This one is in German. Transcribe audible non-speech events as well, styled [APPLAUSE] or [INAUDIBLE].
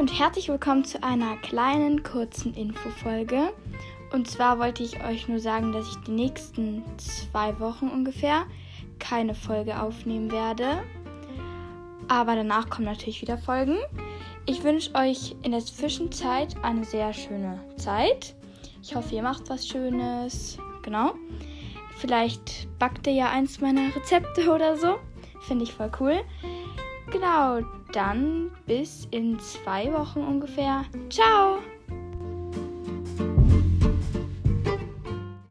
und herzlich willkommen zu einer kleinen, kurzen Infofolge. Und zwar wollte ich euch nur sagen, dass ich die nächsten zwei Wochen ungefähr keine Folge aufnehmen werde. Aber danach kommen natürlich wieder Folgen. Ich wünsche euch in der Zwischenzeit eine sehr schöne Zeit. Ich hoffe, ihr macht was Schönes. Genau. Vielleicht backt ihr ja eins meiner Rezepte [LAUGHS] oder so. Finde ich voll cool. Genau, dann bis in zwei Wochen ungefähr. Ciao!